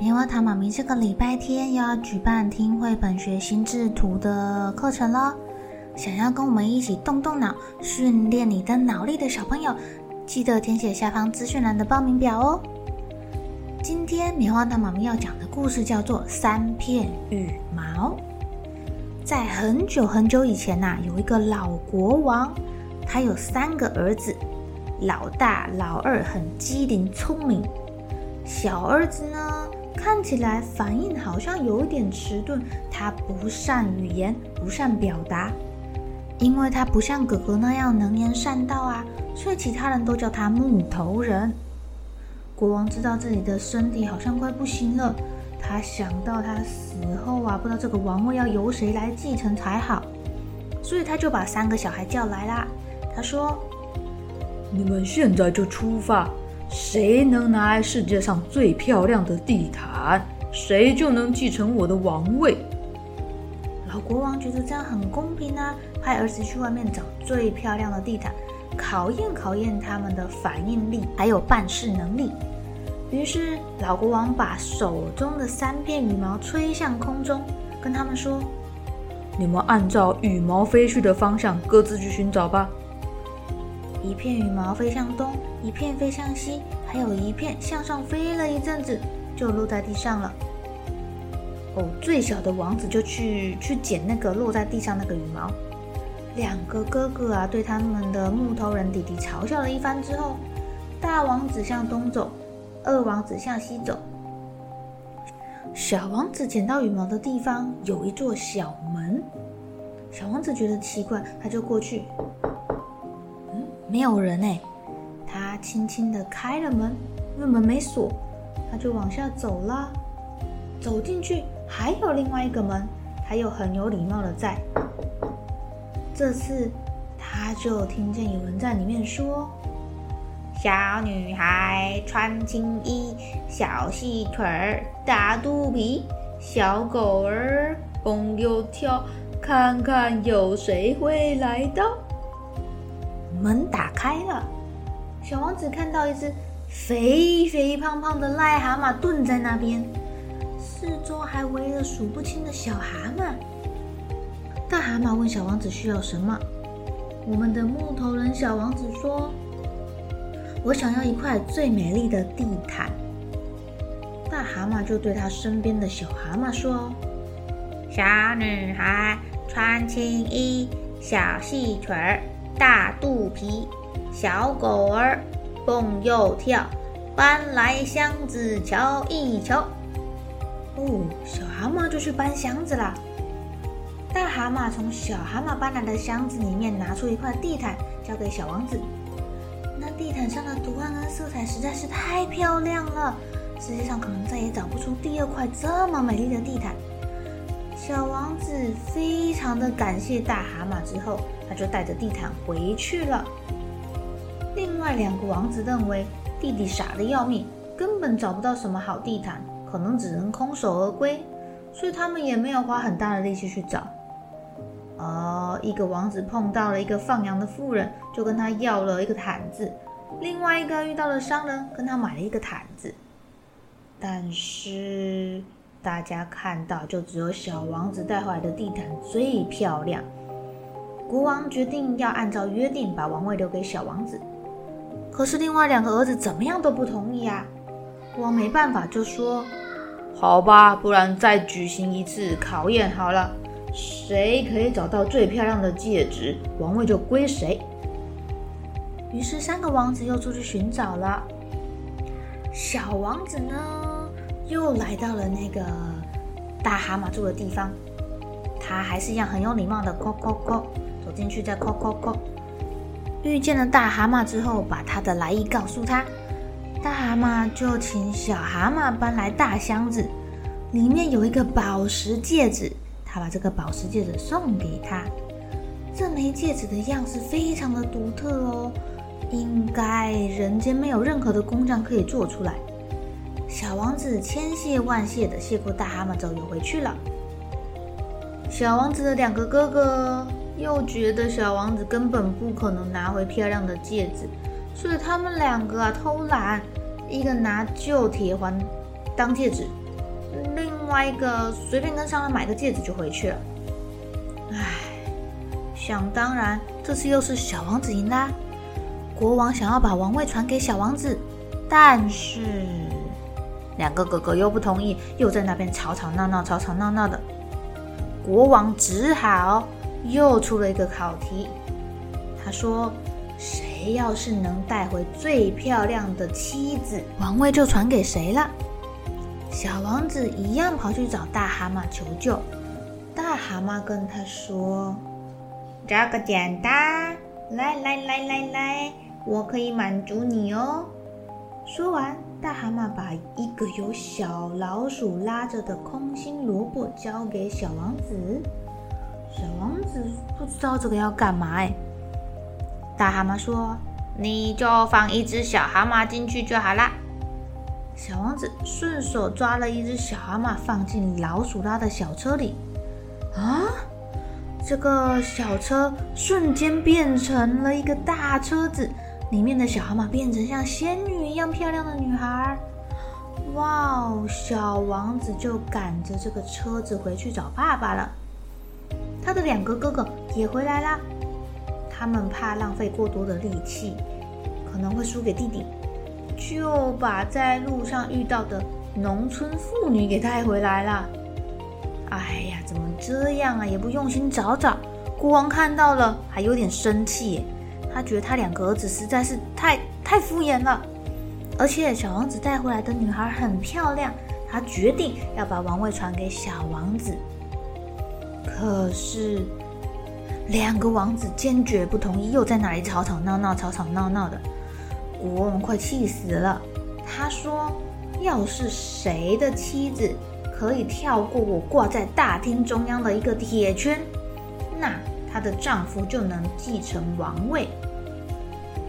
棉花糖妈咪这个礼拜天又要举办听绘本学心智图的课程了。想要跟我们一起动动脑、训练你的脑力的小朋友，记得填写下方资讯栏的报名表哦。今天棉花糖妈咪要讲的故事叫做《三片羽毛》。在很久很久以前呐、有一个老国王，他有三个儿子。老大、老二很机灵聪明，小儿子呢，看起来反应好像有一点迟钝。他不善语言，不善表达，因为他不像哥哥那样能言善道啊，所以其他人都叫他木头人。国王知道自己的身体好像快不行了，他想到他死后啊，不知道这个王位要由谁来继承才好，所以他就把三个小孩叫来啦。他说。你们现在就出发，谁能拿来世界上最漂亮的地毯，谁就能继承我的王位。老国王觉得这样很公平啊，派儿子去外面找最漂亮的地毯，考验考验他们的反应力还有办事能力。于是老国王把手中的三片羽毛吹向空中，跟他们说：“你们按照羽毛飞去的方向，各自去寻找吧。”一片羽毛飞向东，一片飞向西，还有一片向上飞了一阵子，就落在地上了。哦，最小的王子就去去捡那个落在地上那个羽毛。两个哥哥啊，对他们的木头人弟弟嘲笑了一番之后，大王子向东走，二王子向西走。小王子捡到羽毛的地方有一座小门，小王子觉得奇怪，他就过去。嗯没有人哎，他轻轻地开了门，因为门没锁，他就往下走了。走进去还有另外一个门，他又很有礼貌的在。这次他就听见有人在里面说：“小女孩穿青衣，小细腿儿，大肚皮，小狗儿蹦又跳，看看有谁会来到。”门打开了，小王子看到一只肥肥胖胖的癞蛤蟆蹲在那边，四周还围了数不清的小蛤蟆。大蛤蟆问小王子需要什么？我们的木头人小王子说：“我想要一块最美丽的地毯。”大蛤蟆就对他身边的小蛤蟆说：“小女孩穿青衣，小细腿儿。”大肚皮，小狗儿蹦又跳，搬来箱子瞧一瞧。哦，小蛤蟆就去搬箱子了。大蛤蟆从小蛤蟆搬来的箱子里面拿出一块地毯，交给小王子。那地毯上的图案跟色彩实在是太漂亮了，世界上可能再也找不出第二块这么美丽的地毯。小王子非常的感谢大蛤蟆，之后他就带着地毯回去了。另外两个王子认为弟弟傻得要命，根本找不到什么好地毯，可能只能空手而归，所以他们也没有花很大的力气去找。哦，一个王子碰到了一个放羊的妇人，就跟他要了一个毯子；另外一个遇到了商人，跟他买了一个毯子，但是。大家看到，就只有小王子带回来的地毯最漂亮。国王决定要按照约定把王位留给小王子，可是另外两个儿子怎么样都不同意啊！国王没办法，就说：“好吧，不然再举行一次考验好了。谁可以找到最漂亮的戒指，王位就归谁。于是三个王子又出去寻找了。小王子呢，又来到了那个大蛤蟆住的地方。他还是一样很有礼貌的，叩叩叩，走进去再叩叩叩。遇见了大蛤蟆之后，把他的来意告诉他。大蛤蟆就请小蛤蟆搬来大箱子，里面有一个宝石戒指。他把这个宝石戒指送给他。这枚戒指的样式非常的独特哦。应该人间没有任何的工匠可以做出来。小王子千谢万谢的谢过大蛤蟆之后，又回去了。小王子的两个哥哥又觉得小王子根本不可能拿回漂亮的戒指，所以他们两个啊偷懒，一个拿旧铁环当戒指，另外一个随便跟商人买个戒指就回去了。唉，想当然，这次又是小王子赢啦。国王想要把王位传给小王子，但是两个哥哥又不同意，又在那边吵吵闹闹、吵吵闹闹的。国王只好又出了一个考题，他说：“谁要是能带回最漂亮的妻子，王位就传给谁了。”小王子一样跑去找大蛤蟆求救，大蛤蟆跟他说：“这个简单，来来来来来。”我可以满足你哦。说完，大蛤蟆把一个由小老鼠拉着的空心萝卜交给小王子。小王子不知道这个要干嘛哎。大蛤蟆说：“你就放一只小蛤蟆进去就好啦。”小王子顺手抓了一只小蛤蟆放进老鼠拉的小车里。啊！这个小车瞬间变成了一个大车子。里面的小蛤蟆变成像仙女一样漂亮的女孩，哇哦！小王子就赶着这个车子回去找爸爸了。他的两个哥哥也回来啦，他们怕浪费过多的力气，可能会输给弟弟，就把在路上遇到的农村妇女给带回来了。哎呀，怎么这样啊？也不用心找找。国王看到了，还有点生气。他觉得他两个儿子实在是太太敷衍了，而且小王子带回来的女孩很漂亮，他决定要把王位传给小王子。可是两个王子坚决不同意，又在那里吵吵闹闹、吵吵闹闹的，国王快气死了。他说：“要是谁的妻子可以跳过我挂在大厅中央的一个铁圈，那……”她的丈夫就能继承王位。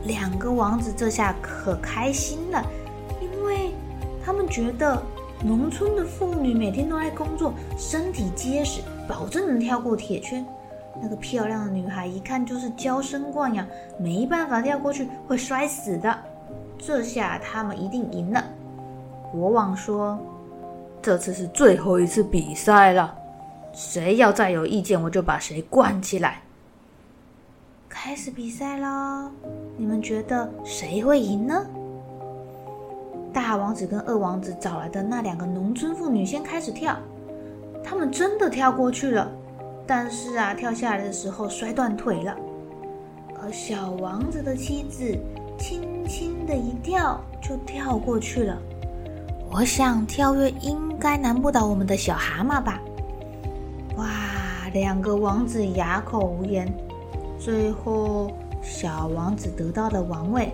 两个王子这下可开心了，因为他们觉得农村的妇女每天都在工作，身体结实，保证能跳过铁圈。那个漂亮的女孩一看就是娇生惯养，没办法跳过去，会摔死的。这下他们一定赢了。国王说：“这次是最后一次比赛了。”谁要再有意见，我就把谁关起来。开始比赛喽！你们觉得谁会赢呢？大王子跟二王子找来的那两个农村妇女先开始跳，他们真的跳过去了，但是啊，跳下来的时候摔断腿了。可小王子的妻子轻轻的一跳就跳过去了。我想跳跃应该难不倒我们的小蛤蟆吧。哇，两个王子哑口无言。最后，小王子得到了王位。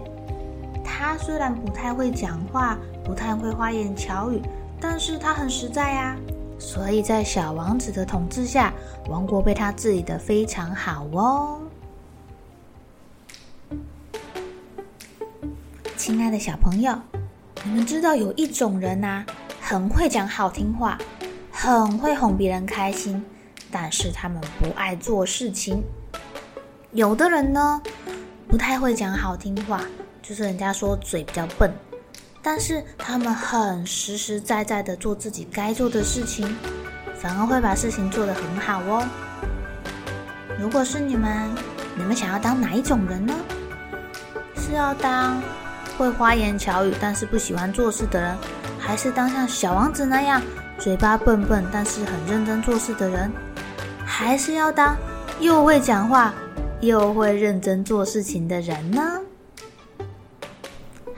他虽然不太会讲话，不太会花言巧语，但是他很实在呀。所以在小王子的统治下，王国被他治理得非常好哦。亲爱的小朋友，你们知道有一种人呐，很会讲好听话。很会哄别人开心，但是他们不爱做事情。有的人呢，不太会讲好听话，就是人家说嘴比较笨，但是他们很实实在在的做自己该做的事情，反而会把事情做得很好哦。如果是你们，你们想要当哪一种人呢？是要当会花言巧语，但是不喜欢做事的人，还是当像小王子那样？嘴巴笨笨，但是很认真做事的人，还是要当又会讲话又会认真做事情的人呢？